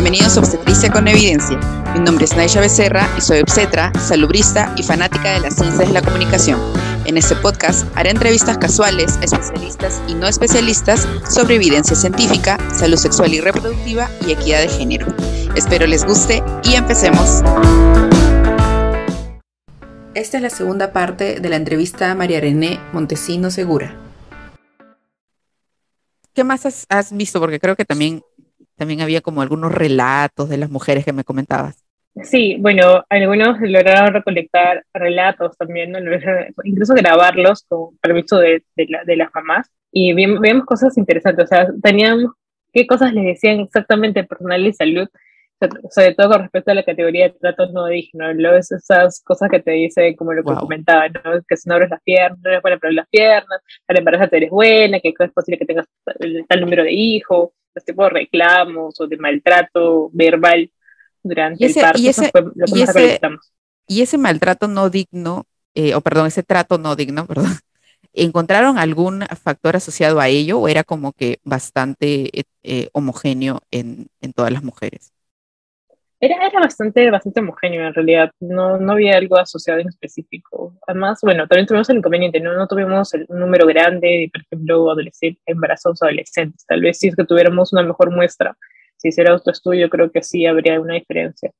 Bienvenidos a Obstetricia con Evidencia. Mi nombre es Naisha Becerra y soy obstetra, salubrista y fanática de las ciencias de la comunicación. En este podcast haré entrevistas casuales a especialistas y no especialistas sobre evidencia científica, salud sexual y reproductiva y equidad de género. Espero les guste y empecemos. Esta es la segunda parte de la entrevista a María René Montesino Segura. ¿Qué más has, has visto? Porque creo que también también había como algunos relatos de las mujeres que me comentabas. Sí, bueno, algunos lograron recolectar relatos también, incluso grabarlos con permiso de, de, las mamás. Y vemos cosas interesantes, o sea, teníamos qué cosas les decían exactamente personal de salud, sobre todo con respecto a la categoría de tratos no dignos, esas cosas que te dice, como lo que comentaba, ¿no? que si no abres las piernas, no eres buena para las piernas, para embarazarte eres buena, que es posible que tengas tal número de hijos, tipo de reclamos o de maltrato verbal durante el parto. Y ese, y ese, y ese maltrato no digno, eh, o perdón, ese trato no digno, perdón, ¿encontraron algún factor asociado a ello o era como que bastante eh, homogéneo en, en todas las mujeres? Era, era bastante, bastante homogéneo en realidad, no, no había algo asociado en específico. Además, bueno, también tuvimos el inconveniente, no, no tuvimos el, un número grande de, por ejemplo, adolescentes, embarazos adolescentes. Tal vez si es que tuviéramos una mejor muestra, si hiciera otro estudio, creo que sí habría una diferencia.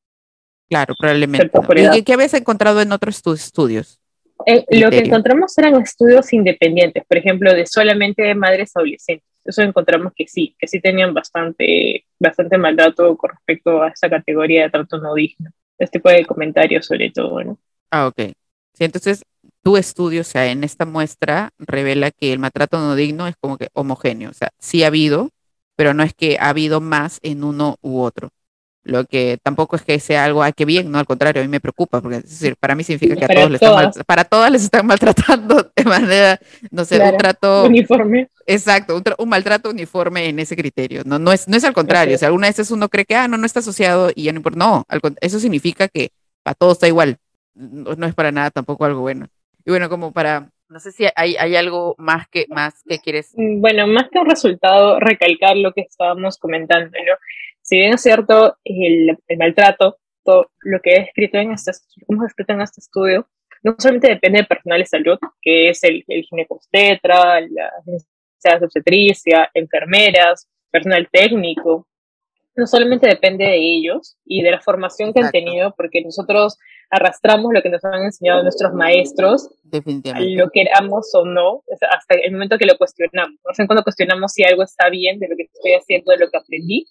Claro, probablemente. ¿Y qué habéis encontrado en otros estudios? Eh, lo que encontramos eran estudios independientes, por ejemplo, de solamente madres adolescentes eso encontramos que sí, que sí tenían bastante, bastante maltrato con respecto a esa categoría de trato no digno. Este tipo de comentarios sobre todo, ¿no? Ah, ok. Sí, entonces tu estudio, o sea, en esta muestra revela que el maltrato no digno es como que homogéneo, o sea, sí ha habido, pero no es que ha habido más en uno u otro. Lo que tampoco es que sea algo, ay, qué bien, no, al contrario, a mí me preocupa, porque es decir, para mí significa que a todos les están para todas les están maltratando de manera, no sé, un trato uniforme. Exacto, un, maltrato uniforme en ese criterio. No, no es, no es al contrario. O sea, algunas veces uno cree que, ah, no, no está asociado y ya no importa. No, eso significa que a todos está igual. No, es para nada tampoco algo bueno. Y bueno, como para, no sé si hay, hay algo más que, más que quieres. Mm, bueno, más que un resultado, recalcar lo que estábamos comentando, ¿no? si bien es cierto, el, maltrato, todo lo que he escrito en este, hemos escrito en este estudio, no solamente depende del personal de salud, que es el, el ginecostetra, la de obstetricia, enfermeras, personal técnico, no solamente depende de ellos y de la formación que han tenido, porque nosotros arrastramos lo que nos han enseñado nuestros maestros, Definitivamente. lo queramos o no, hasta el momento que lo cuestionamos. No sé cuando cuestionamos si algo está bien de lo que estoy haciendo, de lo que aprendí,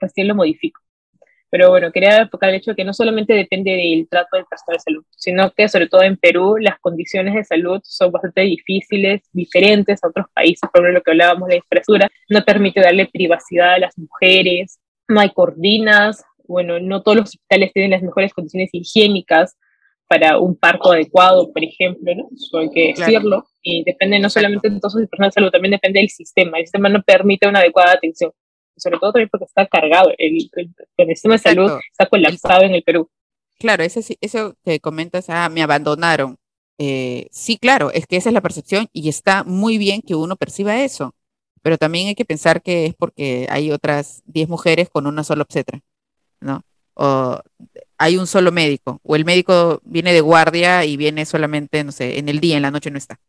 recién lo modifico. Pero bueno, quería enfocar el hecho de que no solamente depende del trato del personal de salud, sino que sobre todo en Perú las condiciones de salud son bastante difíciles, diferentes a otros países, por ejemplo lo que hablábamos de la infraestructura, no permite darle privacidad a las mujeres, no hay cordinas, bueno, no todos los hospitales tienen las mejores condiciones higiénicas para un parto adecuado, por ejemplo, ¿no? Eso hay que decirlo. Y depende no solamente entonces del personal de salud, también depende del sistema. El sistema no permite una adecuada atención sobre todo también porque está cargado, el, el, sistema de salud está colapsado en el Perú. Claro, eso, eso que comentas, ah, me abandonaron. Eh, sí, claro, es que esa es la percepción y está muy bien que uno perciba eso, pero también hay que pensar que es porque hay otras 10 mujeres con una sola obstetra, ¿no? O hay un solo médico, o el médico viene de guardia y viene solamente, no sé, en el día, en la noche no está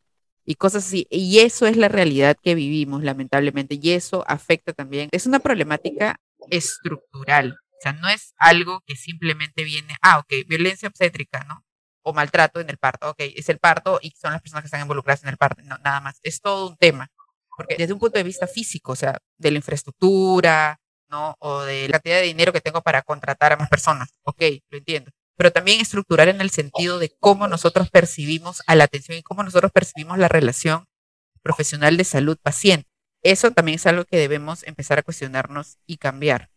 y cosas así. Y eso es la realidad que vivimos, lamentablemente, y eso afecta también. Es una problemática estructural, o sea, no es algo que simplemente viene, ah, ok, violencia obstétrica, ¿no? O maltrato en el parto, ok, es el parto y son las personas que están involucradas en el parto, no, nada más. Es todo un tema, porque desde un punto de vista físico, o sea, de la infraestructura, ¿no? O de la cantidad de dinero que tengo para contratar a más personas, ok, lo entiendo pero también estructurar en el sentido de cómo nosotros percibimos a la atención y cómo nosotros percibimos la relación profesional de salud-paciente. Eso también es algo que debemos empezar a cuestionarnos y cambiar.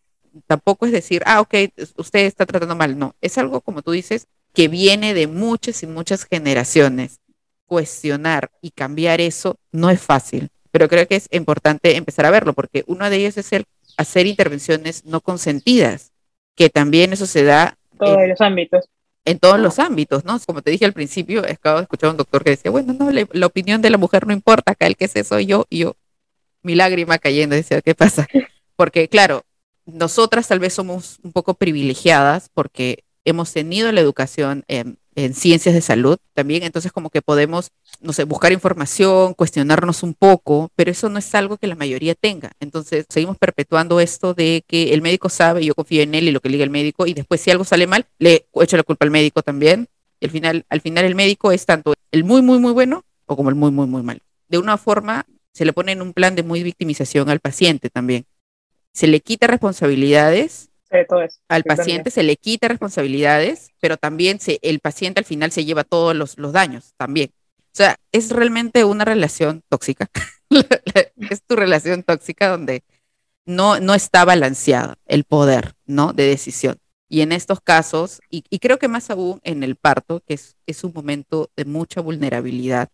Tampoco es decir, ah, ok, usted está tratando mal. No, es algo, como tú dices, que viene de muchas y muchas generaciones. Cuestionar y cambiar eso no es fácil, pero creo que es importante empezar a verlo, porque uno de ellos es el hacer intervenciones no consentidas, que también eso se da todos los ámbitos. En todos los ámbitos, ¿no? Como te dije al principio, acabo de escuchar a un doctor que decía, bueno, no, la, opinión de la mujer no importa, acá el que sé soy yo, y yo, mi lágrima cayendo, decía, ¿qué pasa? Porque, claro, nosotras tal vez somos un poco privilegiadas porque hemos tenido la educación en, en, ciencias de salud también, entonces como que podemos, no sé, buscar información, cuestionarnos un poco, pero eso no es algo que la mayoría tenga. Entonces seguimos perpetuando esto de que el médico sabe, yo confío en él y lo que le diga el médico, y después si algo sale mal, le echo la culpa al médico también. Y al final, al final el médico es tanto el muy, muy, muy bueno o como el muy, muy, muy malo. De una forma, se le pone en un plan de muy victimización al paciente también. Se le quita responsabilidades al paciente se le quita responsabilidades, pero también se, el paciente al final se lleva todos los, los daños también. O sea, es realmente una relación tóxica. es tu relación tóxica donde no, no está balanceada el poder, ¿no? De decisión. Y en estos casos, y, creo que más aún en el parto, que es, es un momento de mucha vulnerabilidad,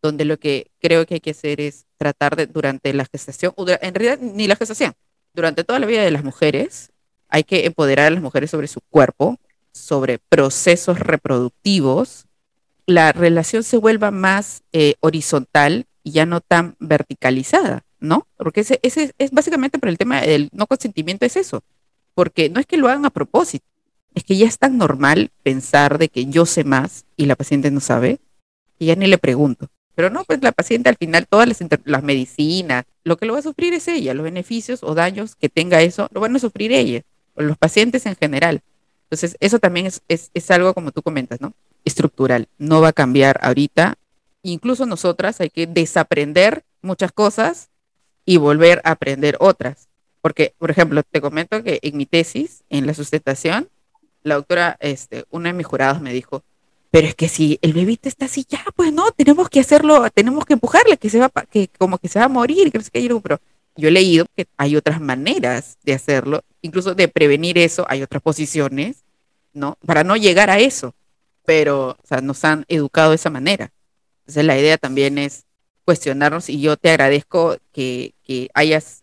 donde lo que creo que hay que hacer es tratar de, durante la gestación, en realidad ni la gestación, durante toda la vida de las mujeres, hay que empoderar a las mujeres sobre su cuerpo, sobre procesos reproductivos, la relación se vuelva más eh, horizontal y ya no tan verticalizada, ¿no? Porque ese, es básicamente por el tema del no consentimiento es eso, porque no es que lo hagan a propósito, es que ya es tan normal pensar de que yo sé más y la paciente no sabe, y ya ni le pregunto. Pero no, pues la paciente al final, todas las, las medicinas, lo que lo va a sufrir es ella, los beneficios o daños que tenga eso, lo van a sufrir ella los pacientes en general. Entonces, eso también es, es, algo, como tú comentas, ¿no? Estructural. No va a cambiar ahorita. Incluso nosotras hay que desaprender muchas cosas y volver a aprender otras. Porque, por ejemplo, te comento que en mi tesis, en la sustentación, la doctora, este, una de mis jurados me dijo, pero es que si el bebito está así, ya, pues no, tenemos que hacerlo, tenemos que empujarle, que se va, que como que se va a morir, que no sé qué, pero yo he leído que hay otras maneras de hacerlo, incluso de prevenir eso, hay otras posiciones, ¿no? Para no llegar a eso, pero o sea, nos han educado de esa manera. Entonces la idea también es cuestionarnos y yo te agradezco que, que hayas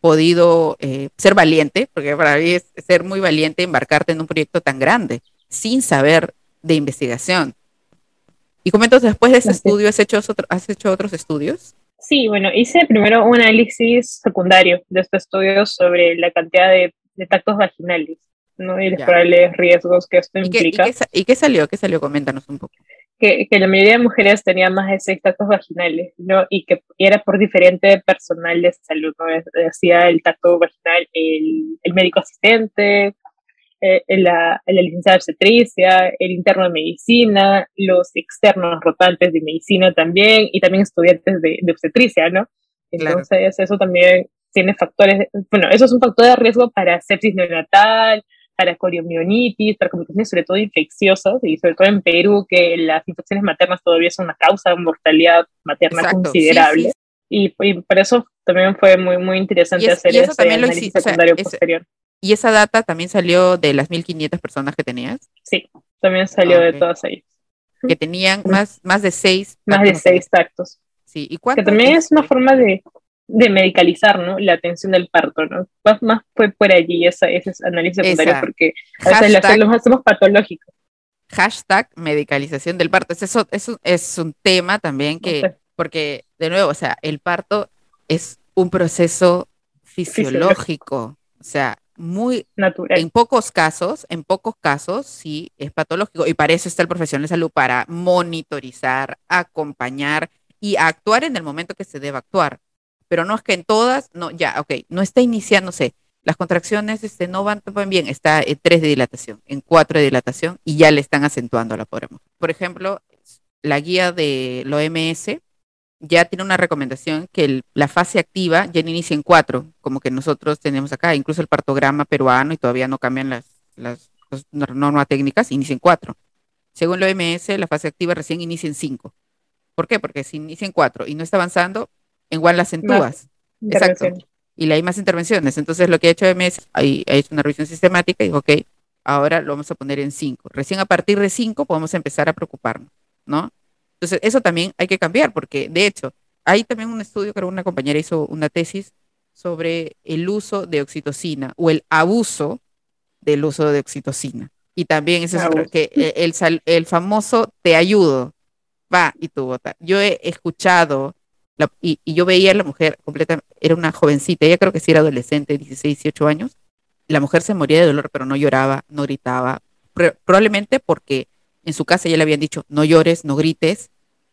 podido eh, ser valiente, porque para mí es ser muy valiente embarcarte en un proyecto tan grande, sin saber de investigación. Y comento, después de ese estudio, ¿has hecho, ¿has hecho otros estudios? Sí, bueno, hice primero un análisis secundario de este estudio sobre la cantidad de, tactos vaginales ¿no? y los probables riesgos que esto implica. ¿y qué, salió? ¿Qué salió? Coméntanos un poco. Que, que, la mayoría de mujeres tenían más de seis tactos vaginales, ¿no? Y que era por diferente personal de salud, ¿no? Hacía el tacto vaginal el, el médico asistente, eh, la, la, licenciada obstetricia, el interno de medicina, los externos rotantes de medicina también, y también estudiantes de, de obstetricia, ¿no? Entonces, eso también tiene factores, bueno, eso es un factor de riesgo para sepsis neonatal, para coriomionitis, para complicaciones sobre todo infecciosas, y sobre todo en Perú, que las infecciones maternas todavía son una causa de mortalidad materna considerable. Y, por eso también fue muy, muy interesante hacer ese análisis secundario posterior. ¿Y esa data también salió de las 1.500 personas que tenías? Sí, también salió de todas ellas. Que tenían más, más de seis. Más de seis tactos. Sí, ¿y Que también es una forma de, de medicalizar, ¿no? La atención del parto, ¿no? Más, más fue por allí ese, ese análisis secundario porque a veces lo hacemos patológico. Hashtag medicalización del parto. Eso, eso es un tema también que, porque, de nuevo, o sea, el parto es un proceso fisiológico. O sea, muy natural. En pocos casos, en pocos casos sí es patológico y para eso está el profesional de salud para monitorizar, acompañar y actuar en el momento que se debe actuar. Pero no es que en todas, no, ya, ok, no está iniciándose. Las contracciones este, no van, van bien, está en tres de dilatación, en cuatro de dilatación y ya le están acentuando la pobre Por ejemplo, la guía de OMS ya tiene una recomendación que la fase activa ya inicia en cuatro, como que nosotros tenemos acá, incluso el partograma peruano y todavía no cambian las, las, normas técnicas, inicia en cuatro. Según la OMS, la fase activa recién inicia en cinco. ¿Por qué? Porque si inicia en cuatro y no está avanzando, igual la acentúas. Exacto. Y le hay más intervenciones. Entonces, lo que ha hecho OMS, ha hecho una revisión sistemática y dijo, ok, ahora lo vamos a poner en cinco. Recién a partir de cinco podemos empezar a preocuparnos, ¿no? Entonces, eso también hay que cambiar, porque de hecho, hay también un estudio, creo que una compañera hizo una tesis sobre el uso de oxitocina o el abuso del uso de oxitocina. Y también eso es que el, el, famoso te ayudo, va y tú vota. Yo he escuchado y, yo veía a la mujer completamente, era una jovencita, ella creo que sí era adolescente, 16, 18 años, la mujer se moría de dolor, pero no lloraba, no gritaba, probablemente porque en su casa ya le habían dicho, no llores, no grites,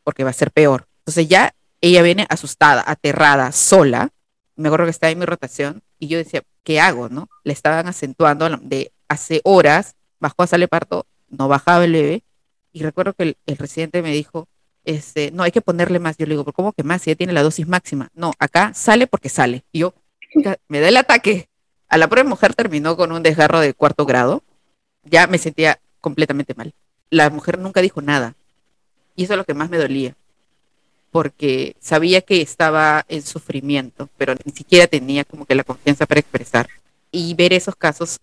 porque va a ser peor. Entonces ya ella viene asustada, aterrada, sola. Me acuerdo que estaba en mi rotación y yo decía, ¿qué hago? no? Le estaban acentuando de hace horas, bajó a sale parto, no bajaba el bebé. Y recuerdo que el, residente me dijo, este, no, hay que ponerle más. Yo le digo, ¿cómo que más? Si ya tiene la dosis máxima. No, acá sale porque sale. Y yo, me da el ataque. A la prueba mujer terminó con un desgarro de cuarto grado. Ya me sentía completamente mal. La mujer nunca dijo nada. Y eso es lo que más me dolía. Porque sabía que estaba en sufrimiento, pero ni siquiera tenía como que la confianza para expresar. Y ver esos casos,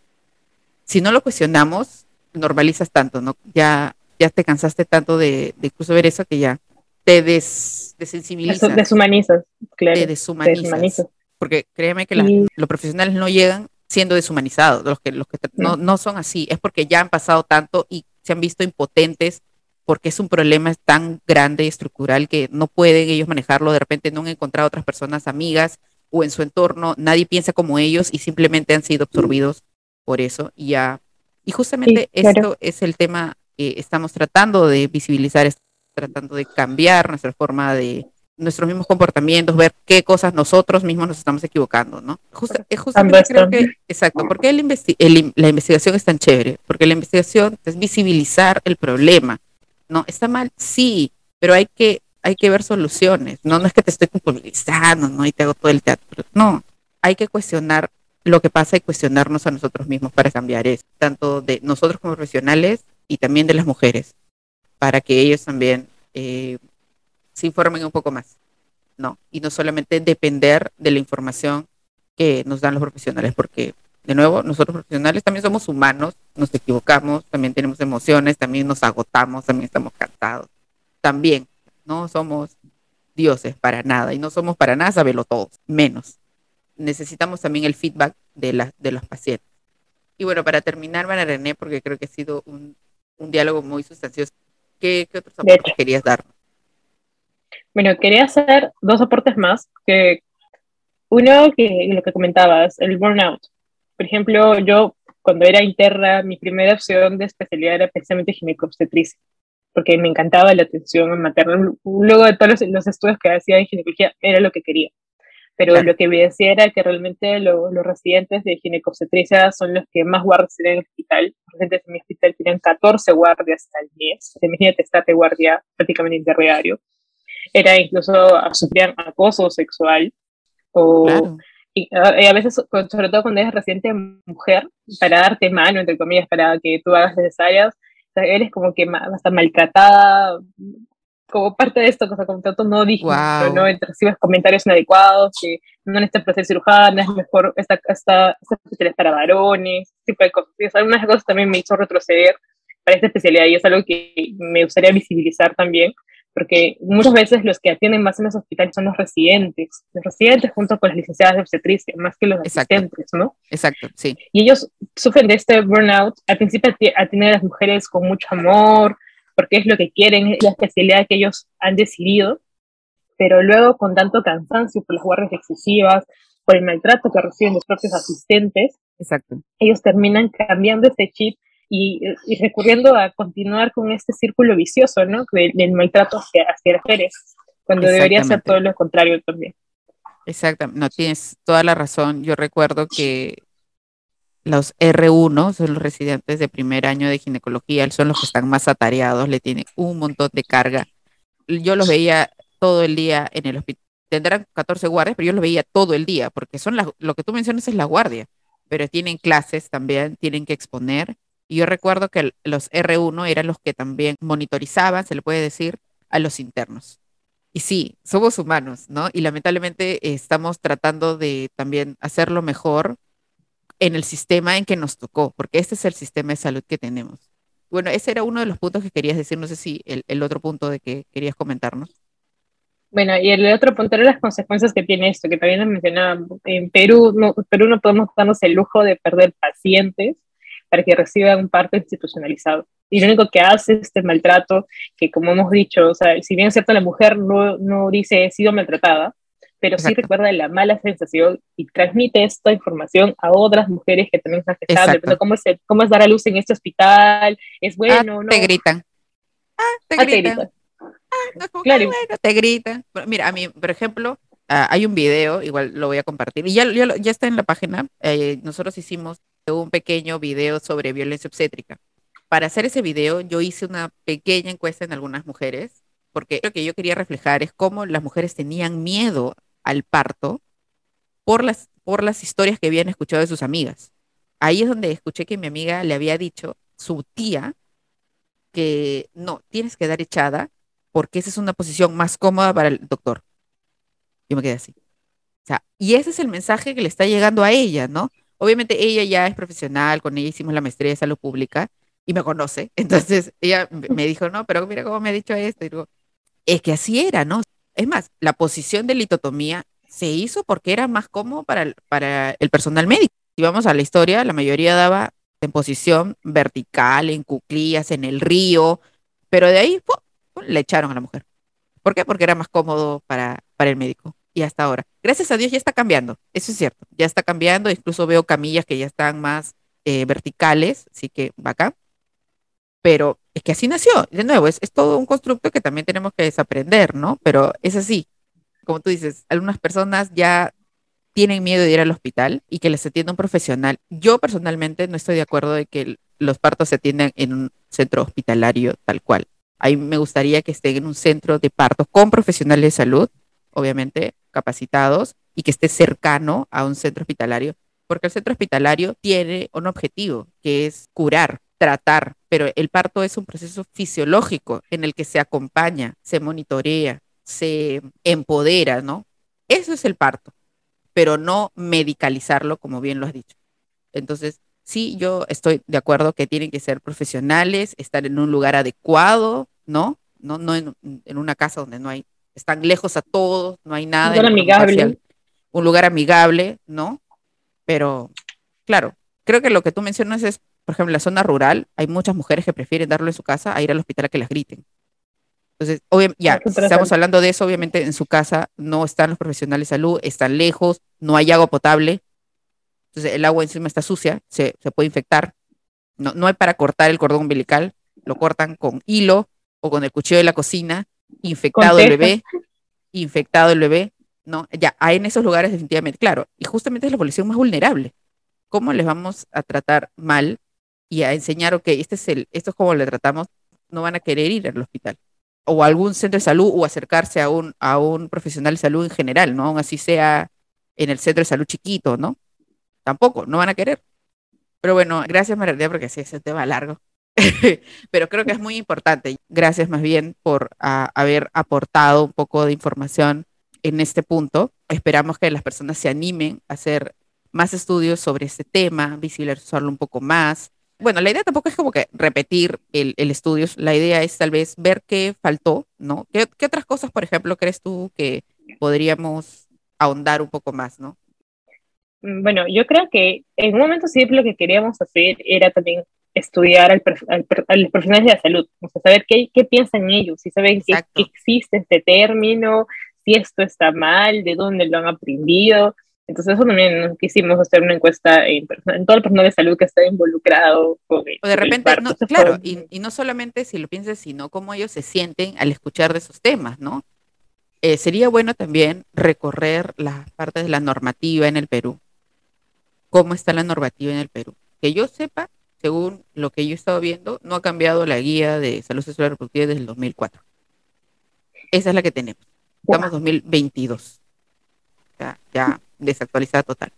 si no lo cuestionamos, normalizas tanto, ¿no? Ya, ya te cansaste tanto de, incluso ver eso que ya te des, desensibilizas. Deshumanizas, claro. Te deshumanizas. Porque créeme que los profesionales no llegan siendo deshumanizados, los que, los que no, no son así, es porque ya han pasado tanto y se han visto impotentes porque es un problema tan grande y estructural que no pueden ellos manejarlo, de repente no han encontrado otras personas amigas o en su entorno, nadie piensa como ellos y simplemente han sido absorbidos por eso y ya. Y justamente esto es el tema que estamos tratando de visibilizar, tratando de cambiar nuestra forma de, nuestros mismos comportamientos, ver qué cosas nosotros mismos nos estamos equivocando, ¿no? es justamente creo que, exacto, ¿por qué la investigación es tan chévere? Porque la investigación es visibilizar el problema, ¿no? ¿Está mal? Sí, pero hay que, hay que ver soluciones, ¿no? No es que te estoy culpabilizando, ¿no? Y te hago todo el teatro, no, hay que cuestionar lo que pasa y cuestionarnos a nosotros mismos para cambiar eso, tanto de nosotros como profesionales y también de las mujeres, para que ellos también... Eh, se informen un poco más, ¿no? Y no solamente depender de la información que nos dan los profesionales, porque, de nuevo, nosotros profesionales también somos humanos, nos equivocamos, también tenemos emociones, también nos agotamos, también estamos cansados, también, no somos dioses para nada y no somos para nada saberlo todos, menos. Necesitamos también el feedback de, la, de los pacientes. Y bueno, para terminar, María René, porque creo que ha sido un, diálogo muy sustancioso, ¿qué, qué otros aportes querías darnos? Bueno, quería hacer dos aportes más. Que uno, que lo que comentabas, el burnout. Por ejemplo, yo cuando era interna, mi primera opción de especialidad era precisamente ginecobstetricia, porque me encantaba la atención materna. Luego de todos los, estudios que hacía en ginecología, era lo que quería. Pero lo que decía era que realmente los residentes de ginecobstetricia son los que más guardias tienen en el hospital. Los residentes en mi hospital tienen 14 guardias al mes. Imagínate estar de guardia prácticamente interdiario era incluso sufrían acoso sexual o y, a veces sobre todo cuando eres reciente mujer para darte mano entre comillas para que tú hagas necesarias eres como que hasta maltratada como parte de esto, cosa como tanto no digno, wow. ¿no? Recibes comentarios inadecuados, que no necesitas proceder cirujana, es mejor esta, esta, esta para varones, tipo de cosas. Y algunas cosas también me hizo retroceder para esta especialidad y es algo que me gustaría visibilizar también, porque muchas veces los que atienden más en los hospitales son los residentes, los residentes junto con las licenciadas de obstetricia, más que los asistentes, ¿no? Exacto, sí. Y ellos sufren de este burnout, al principio atienden a las mujeres con mucho amor, porque es lo que quieren, es la especialidad que ellos han decidido, pero luego con tanto cansancio por las guardias excesivas, por el maltrato que reciben los propios asistentes, Exacto. ellos terminan cambiando este chip y, recurriendo a continuar con este círculo vicioso, ¿no? Del, maltrato hacia, hacia las mujeres, cuando debería ser todo lo contrario también. Exactamente, no tienes toda la razón. Yo recuerdo que los R1 son los residentes de primer año de ginecología, son los que están más atareados, le tienen un montón de carga. Yo los veía todo el día en el hospital. Tendrán 14 guardias, pero yo los veía todo el día, porque son lo que tú mencionas es la guardia, pero tienen clases también, tienen que exponer y yo recuerdo que los R1 eran los que también monitorizaban, se le puede decir, a los internos. Y sí, somos humanos, ¿no? Y lamentablemente estamos tratando de también hacerlo mejor en el sistema en que nos tocó, porque este es el sistema de salud que tenemos. Bueno, ese era uno de los puntos que querías decir, no sé si el, otro punto de que querías comentarnos. Bueno, y el otro punto era las consecuencias que tiene esto, que también lo mencionaba. En Perú no, Perú no podemos darnos el lujo de perder pacientes para que reciban un parto institucionalizado. Y lo único que hace este maltrato, que como hemos dicho, o sea, si bien es cierto la mujer no, no dice he sido maltratada, pero sí recuerda la mala sensación y transmite esta información a otras mujeres que también están gestando. ¿Cómo es, ¿Cómo es dar a luz en este hospital? ¿Es ah, bueno no? Te gritan. Ah, te gritan. Ah, claro. bueno, te gritan. Mira, a mí, por ejemplo, hay un video, igual lo voy a compartir, y ya, ya, está en la página. Eh, nosotros hicimos un pequeño video sobre violencia obstétrica. Para hacer ese video, yo hice una pequeña encuesta en algunas mujeres, porque lo que yo quería reflejar es cómo las mujeres tenían miedo al parto por las, por las historias que habían escuchado de sus amigas. Ahí es donde escuché que mi amiga le había dicho, su tía, que no, tienes que dar echada porque esa es una posición más cómoda para el doctor. Yo me quedé así. O sea, y ese es el mensaje que le está llegando a ella, ¿no? Obviamente ella ya es profesional, con ella hicimos la maestría de salud pública y me conoce. Entonces ella me dijo, no, pero mira cómo me ha dicho esto. Y digo, es que así era, ¿no? Es más, la posición de litotomía se hizo porque era más cómodo para el, para el personal médico. Si vamos a la historia, la mayoría daba en posición vertical, en cuclillas, en el río, pero de ahí le echaron a la mujer. ¿Por qué? Porque era más cómodo para, para el médico. Y hasta ahora. Gracias a Dios ya está cambiando. Eso es cierto. Ya está cambiando. Incluso veo camillas que ya están más eh, verticales. Así que acá. Pero es que así nació. De nuevo, es, es todo un constructo que también tenemos que desaprender, ¿no? Pero es así. Como tú dices, algunas personas ya tienen miedo de ir al hospital y que les atienda un profesional. Yo personalmente no estoy de acuerdo de que los partos se atiendan en un centro hospitalario tal cual. Ahí me gustaría que estén en un centro de partos con profesionales de salud, obviamente capacitados, y que esté cercano a un centro hospitalario, porque el centro hospitalario tiene un objetivo, que es curar, tratar, pero el parto es un proceso fisiológico en el que se acompaña, se monitorea, se empodera, ¿no? Eso es el parto, pero no medicalizarlo, como bien lo has dicho. Entonces, sí, yo estoy de acuerdo que tienen que ser profesionales, estar en un lugar adecuado, ¿no? No, no en, una casa donde no hay, están lejos a todos, no hay nada. Un lugar amigable. Un lugar amigable, ¿no? Pero, claro, creo que lo que tú mencionas es, por ejemplo, en la zona rural, hay muchas mujeres que prefieren darlo en su casa a ir al hospital a que las griten. Entonces, ya, si estamos hablando de eso, obviamente en su casa no están los profesionales de salud, están lejos, no hay agua potable, entonces el agua encima está sucia, se, puede infectar. No, no hay para cortar el cordón umbilical, lo cortan con hilo o con el cuchillo de la cocina, infectado el bebé, infectado el bebé, ¿no? Ya, hay en esos lugares definitivamente, claro, y justamente es la población más vulnerable. ¿Cómo les vamos a tratar mal y a enseñar, ok, este es el, esto es como le tratamos, no van a querer ir al hospital? O a algún centro de salud o acercarse a un, a un profesional de salud en general, ¿no? Aún así sea en el centro de salud chiquito, ¿no? tampoco, no van a querer. Pero bueno, gracias María porque sí, ese tema largo. Pero creo que es muy importante. Gracias más bien por haber aportado un poco de información en este punto. Esperamos que las personas se animen a hacer más estudios sobre este tema, visibilizarlo un poco más. Bueno, la idea tampoco es como que repetir el, estudio, la idea es tal vez ver qué faltó, ¿no? ¿Qué, ¿Qué otras cosas, por ejemplo, crees tú que podríamos ahondar un poco más, ¿no? Mm, bueno, yo creo que en un momento siempre lo que queríamos hacer era también estudiar al, a los profesionales de la salud, o sea, saber qué, qué piensan ellos, si saben que, existe este término, si esto está mal, de dónde lo han aprendido. Entonces eso también quisimos hacer una encuesta en, todo el personal de salud que está involucrado. o de repente, claro, y, y, no solamente si lo piensas, sino cómo ellos se sienten al escuchar de esos temas, ¿no? Eh, sería bueno también recorrer las partes de la normativa en el Perú cómo está la normativa en el Perú. Que yo sepa, según lo que yo he estado viendo, no ha cambiado la guía de salud sexual reproductiva desde el 2004. Esa es la que tenemos. Estamos en 2022. Ya, ya desactualizada total.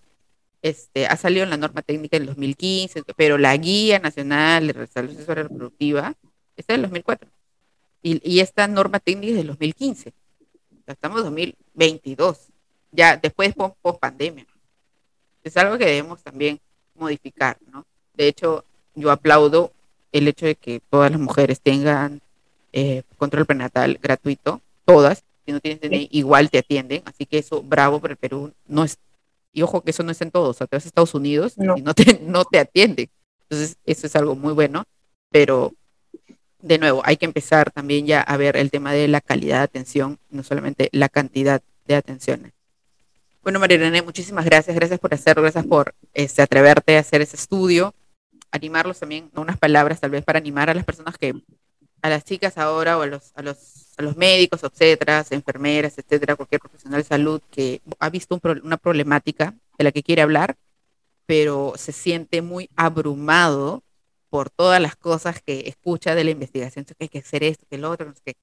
Este, ha salido en la norma técnica en el 2015, pero la guía nacional de salud sexual reproductiva está en el 2004. Y, y esta norma técnica es del 2015. estamos en 2022. Ya después post pandemia es algo que debemos también modificar, ¿no? De hecho, yo aplaudo el hecho de que todas las mujeres tengan eh, control prenatal gratuito, todas, si no tienes DNI, igual te atienden, así que eso, bravo por el Perú, no es, y ojo que eso no es en todos, o sea, te vas a Estados Unidos y no te, no te atienden, entonces eso es algo muy bueno, pero de nuevo, hay que empezar también ya a ver el tema de la calidad de atención, no solamente la cantidad de atenciones. Bueno, María René, muchísimas gracias. Gracias por hacerlo, gracias por este, atreverte a hacer ese estudio. Animarlos también, unas palabras tal vez para animar a las personas que, a las chicas ahora o a los, a los, a los médicos, etcétera, enfermeras, etcétera, cualquier profesional de salud que ha visto una problemática de la que quiere hablar, pero se siente muy abrumado por todas las cosas que escucha de la investigación, que hay que hacer esto, que lo otro, no sé qué.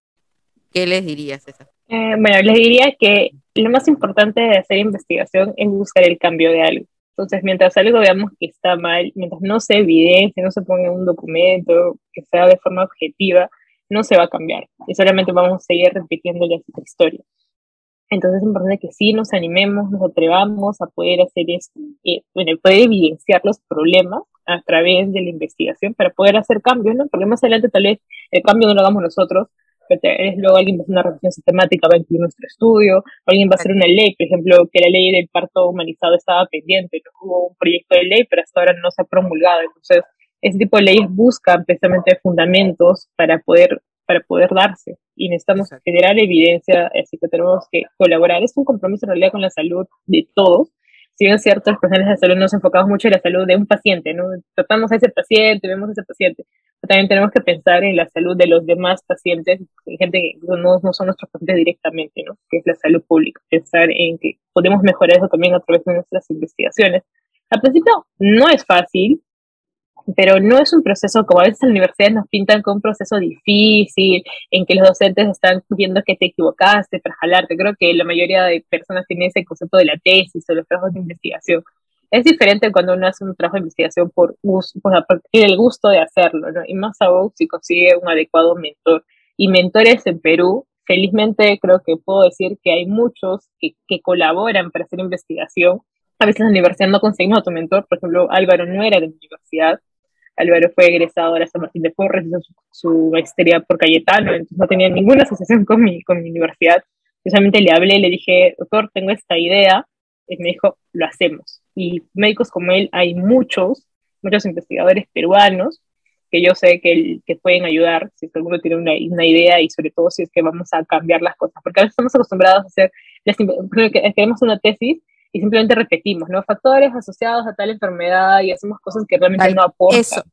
¿Qué les dirías, César? Eh, bueno, les diría que lo más importante de hacer investigación es buscar el cambio de algo. Entonces, mientras algo veamos que está mal, mientras no se evidencie, no se ponga en un documento, que sea de forma objetiva, no se va a cambiar. Y solamente vamos a seguir repitiendo la historia. Entonces es importante que sí nos animemos, nos atrevamos a poder hacer esto, eh, bueno, poder evidenciar los problemas a través de la investigación para poder hacer cambios, ¿no? Porque más adelante tal vez el cambio no lo hagamos nosotros, luego alguien va a hacer una revisión sistemática, va a incluir nuestro estudio, alguien va a hacer una ley, por ejemplo, que la ley del parto humanizado estaba pendiente, ¿no? hubo un proyecto de ley, pero hasta ahora no se ha promulgado, entonces ese tipo de leyes buscan precisamente fundamentos para poder, para poder darse y necesitamos generar evidencia, así que tenemos que colaborar. Es un compromiso en realidad con la salud de todos. Si bien es cierto, los profesionales de salud nos enfocamos mucho en la salud de un paciente, ¿no? Tratamos a ese paciente, vemos a ese paciente, también tenemos que pensar en la salud de los demás pacientes, gente que no, no son nuestros pacientes directamente, ¿no? que es la salud pública. Pensar en que podemos mejorar eso también a través de nuestras investigaciones. Al principio no es fácil, pero no es un proceso como a veces las universidades nos pintan como un proceso difícil, en que los docentes están viendo que te equivocaste para jalarte. Creo que la mayoría de personas tienen ese concepto de la tesis o los trabajos de investigación es diferente cuando uno hace un trabajo de investigación por, por, el gusto de hacerlo, ¿no? Y más aún si consigue un adecuado mentor. Y mentores en Perú, felizmente creo que puedo decir que hay muchos que, que colaboran para hacer investigación. A veces en la universidad no conseguimos otro mentor, por ejemplo, Álvaro no era de la universidad, Álvaro fue egresado de San Martín de Porres, hizo su, maestría por Cayetano, entonces no tenía ninguna asociación con mi, con mi universidad. Yo solamente le hablé, le dije, doctor, tengo esta idea, y me dijo, lo hacemos y médicos como él hay muchos, muchos investigadores peruanos que yo sé que, que pueden ayudar si es que alguno tiene una, una, idea y sobre todo si es que vamos a cambiar las cosas, porque a veces estamos acostumbrados a hacer, queremos una tesis y simplemente repetimos, ¿no? Factores asociados a tal enfermedad y hacemos cosas que realmente no aportan. Eso,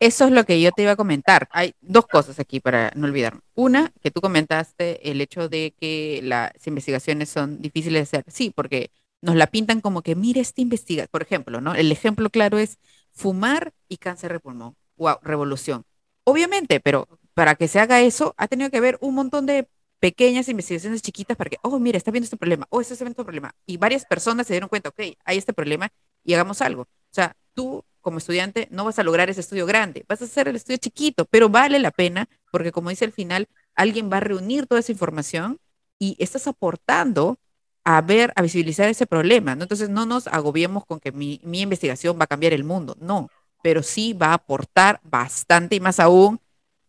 eso es lo que yo te iba a comentar. Hay dos cosas aquí para no olvidarme. Una, que tú comentaste el hecho de que las investigaciones son difíciles de hacer. Sí, porque nos la pintan como que, mire, esta investigación, por ejemplo, ¿no? El ejemplo claro es fumar y cáncer de pulmón. Wow, revolución. Obviamente, pero para que se haga eso, ha tenido que haber un montón de pequeñas investigaciones chiquitas para que, oh, mira, está viendo este problema, oh, está viendo este problema. Y varias personas se dieron cuenta, ok, hay este problema y hagamos algo. O sea, tú como estudiante no vas a lograr ese estudio grande, vas a hacer el estudio chiquito, pero vale la pena porque como dice al final, alguien va a reunir toda esa información y estás aportando a ver, a visibilizar ese problema. ¿no? Entonces, no nos agobiemos con que mi, mi, investigación va a cambiar el mundo, no, pero sí va a aportar bastante y más aún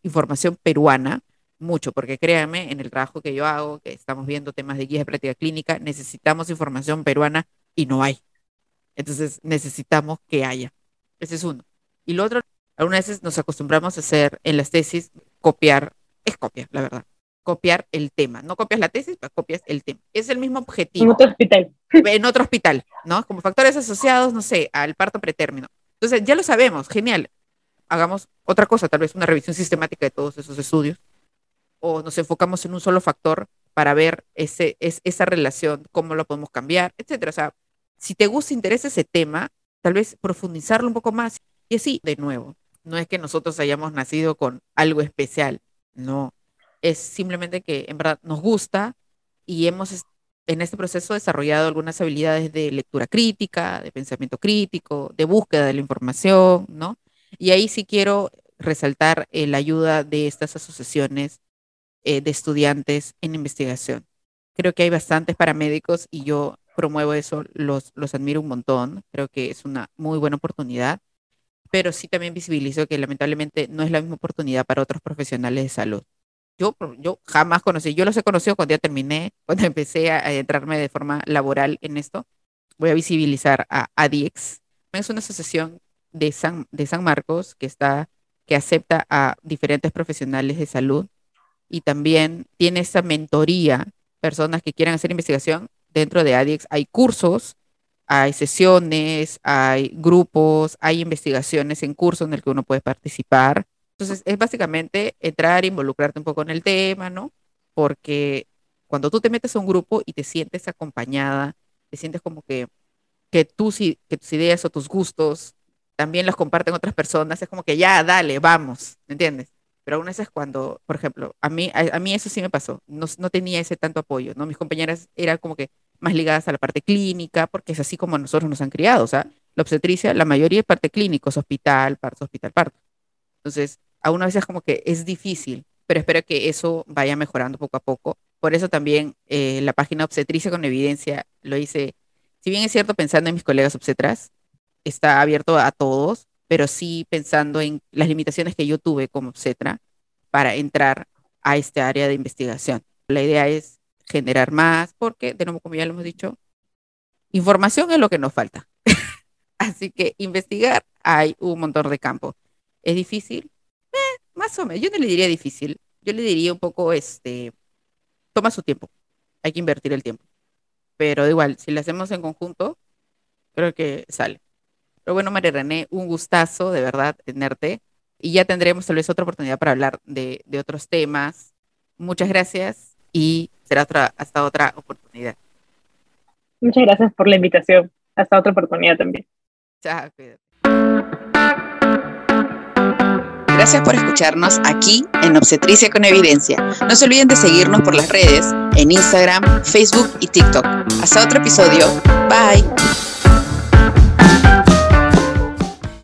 información peruana, mucho, porque créanme, en el trabajo que yo hago, que estamos viendo temas de guías de práctica clínica, necesitamos información peruana y no hay. Entonces, necesitamos que haya. Ese es uno. Y lo otro, algunas veces nos acostumbramos a hacer en las tesis copiar, es copia, la verdad copiar el tema. No copias la tesis, pero copias el tema. Es el mismo objetivo. En otro hospital. En otro hospital, ¿no? Como factores asociados, no sé, al parto pretérmino. Entonces, ya lo sabemos, genial. Hagamos otra cosa, tal vez una revisión sistemática de todos esos estudios. O nos enfocamos en un solo factor para ver ese, es, esa relación, cómo lo podemos cambiar, etcétera. O sea, si te gusta, interesa ese tema, tal vez profundizarlo un poco más. Y así, de nuevo, no es que nosotros hayamos nacido con algo especial, no es simplemente que en verdad nos gusta y hemos en este proceso desarrollado algunas habilidades de lectura crítica, de pensamiento crítico, de búsqueda de la información, ¿no? Y ahí sí quiero resaltar eh, la ayuda de estas asociaciones eh, de estudiantes en investigación. Creo que hay bastantes paramédicos y yo promuevo eso, los, los admiro un montón, creo que es una muy buena oportunidad, pero sí también visibilizo que lamentablemente no es la misma oportunidad para otros profesionales de salud yo, yo jamás conocí, yo los he conocido cuando ya terminé, cuando empecé a, entrarme de forma laboral en esto. Voy a visibilizar a ADIEX. Es una asociación de San, de San Marcos que, está, que acepta a diferentes profesionales de salud y también tiene esa mentoría, personas que quieran hacer investigación, dentro de ADIEX hay cursos, hay sesiones, hay grupos, hay investigaciones en cursos en el que uno puede participar. Entonces, es básicamente entrar, involucrarte un poco en el tema, ¿no? Porque cuando tú te metes a un grupo y te sientes acompañada, te sientes como que, que, tú, que tus ideas o tus gustos también los comparten otras personas, es como que ya, dale, vamos, ¿me entiendes? Pero aún es cuando, por ejemplo, a mí, a, mí eso sí me pasó, no, no, tenía ese tanto apoyo, ¿no? Mis compañeras eran como que más ligadas a la parte clínica, porque es así como nosotros nos han criado, o sea, la obstetricia, la mayoría es parte clínica, hospital, parto, hospital, parto. Entonces, a una veces como que es difícil, pero espero que eso vaya mejorando poco a poco. Por eso también eh, la página Obstetricia con Evidencia lo hice, si bien es cierto pensando en mis colegas obstetras, está abierto a todos, pero sí pensando en las limitaciones que yo tuve como obstetra para entrar a este área de investigación. La idea es generar más, porque, de nuevo, como ya lo hemos dicho, información es lo que nos falta. Así que investigar hay un montón de campo. ¿Es difícil? Eh, más o menos. Yo no le diría difícil. Yo le diría un poco, este, toma su tiempo. Hay que invertir el tiempo. Pero igual, si lo hacemos en conjunto, creo que sale. Pero bueno, María René, un gustazo de verdad tenerte. Y ya tendremos tal vez otra oportunidad para hablar de, de otros temas. Muchas gracias y será otra, hasta otra oportunidad. Muchas gracias por la invitación. Hasta otra oportunidad también. Chao, cuídate. Gracias por escucharnos aquí en Obstetricia con Evidencia. No se olviden de seguirnos por las redes en Instagram, Facebook y TikTok. Hasta otro episodio. Bye.